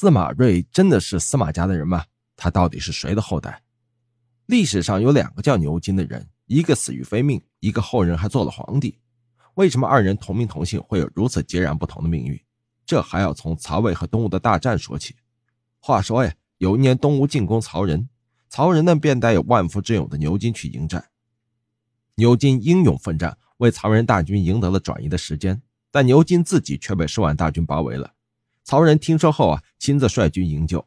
司马睿真的是司马家的人吗？他到底是谁的后代？历史上有两个叫牛金的人，一个死于非命，一个后人还做了皇帝。为什么二人同名同姓会有如此截然不同的命运？这还要从曹魏和东吴的大战说起。话说呀，有一年东吴进攻曹仁，曹仁呢便带有万夫之勇的牛金去迎战。牛金英勇奋战，为曹仁大军赢得了转移的时间，但牛金自己却被数万大军包围了。曹仁听说后啊，亲自率军营救。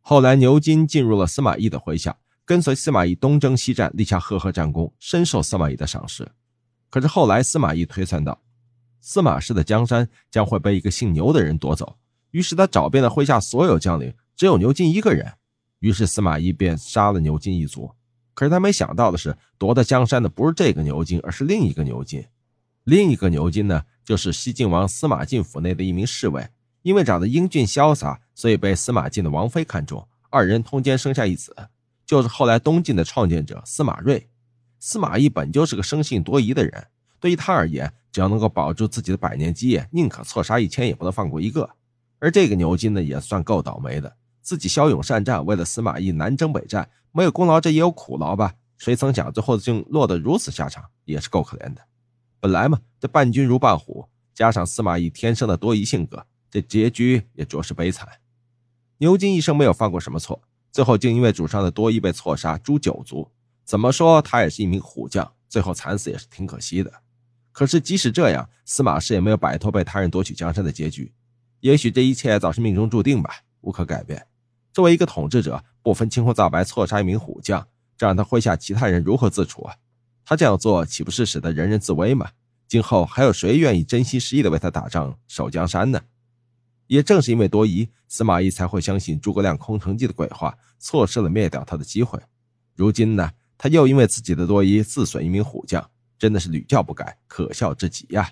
后来牛金进入了司马懿的麾下，跟随司马懿东征西战，立下赫赫战功，深受司马懿的赏识。可是后来，司马懿推算到，司马氏的江山将会被一个姓牛的人夺走，于是他找遍了麾下所有将领，只有牛金一个人。于是司马懿便杀了牛金一族。可是他没想到的是，夺得江山的不是这个牛金，而是另一个牛金。另一个牛金呢，就是西晋王司马晋府内的一名侍卫，因为长得英俊潇洒，所以被司马晋的王妃看中，二人通奸生下一子，就是后来东晋的创建者司马睿。司马懿本就是个生性多疑的人，对于他而言，只要能够保住自己的百年基业，宁可错杀一千，也不能放过一个。而这个牛金呢，也算够倒霉的，自己骁勇善战，为了司马懿南征北战，没有功劳，这也有苦劳吧？谁曾想最后竟落得如此下场，也是够可怜的。本来嘛，这伴君如伴虎，加上司马懿天生的多疑性格，这结局也着实悲惨。牛金一生没有犯过什么错，最后竟因为主上的多疑被错杀，诛九族。怎么说，他也是一名虎将，最后惨死也是挺可惜的。可是即使这样，司马氏也没有摆脱被他人夺取江山的结局。也许这一切早是命中注定吧，无可改变。作为一个统治者，不分青红皂白错杀一名虎将，这让他麾下其他人如何自处啊？他这样做岂不是使得人人自危吗？今后还有谁愿意真心实意的为他打仗、守江山呢？也正是因为多疑，司马懿才会相信诸葛亮空城计的鬼话，错失了灭掉他的机会。如今呢？他又因为自己的多疑自损一名虎将，真的是屡教不改，可笑至极呀！